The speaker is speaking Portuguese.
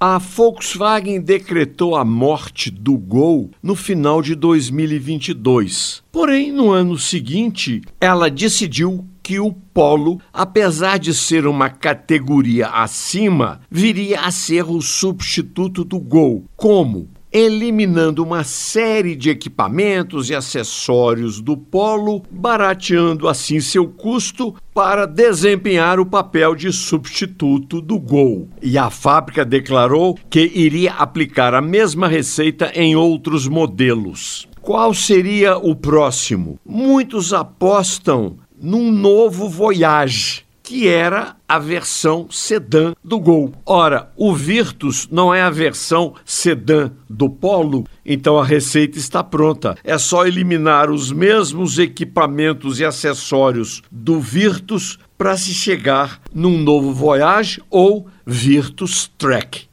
A Volkswagen decretou a morte do Gol no final de 2022. Porém, no ano seguinte, ela decidiu que o Polo, apesar de ser uma categoria acima, viria a ser o substituto do Gol. Como? Eliminando uma série de equipamentos e acessórios do Polo, barateando assim seu custo para desempenhar o papel de substituto do Gol. E a fábrica declarou que iria aplicar a mesma receita em outros modelos. Qual seria o próximo? Muitos apostam num novo Voyage que era a versão sedã do Gol. Ora, o Virtus não é a versão sedã do Polo, então a receita está pronta. É só eliminar os mesmos equipamentos e acessórios do Virtus para se chegar num novo Voyage ou Virtus Trek.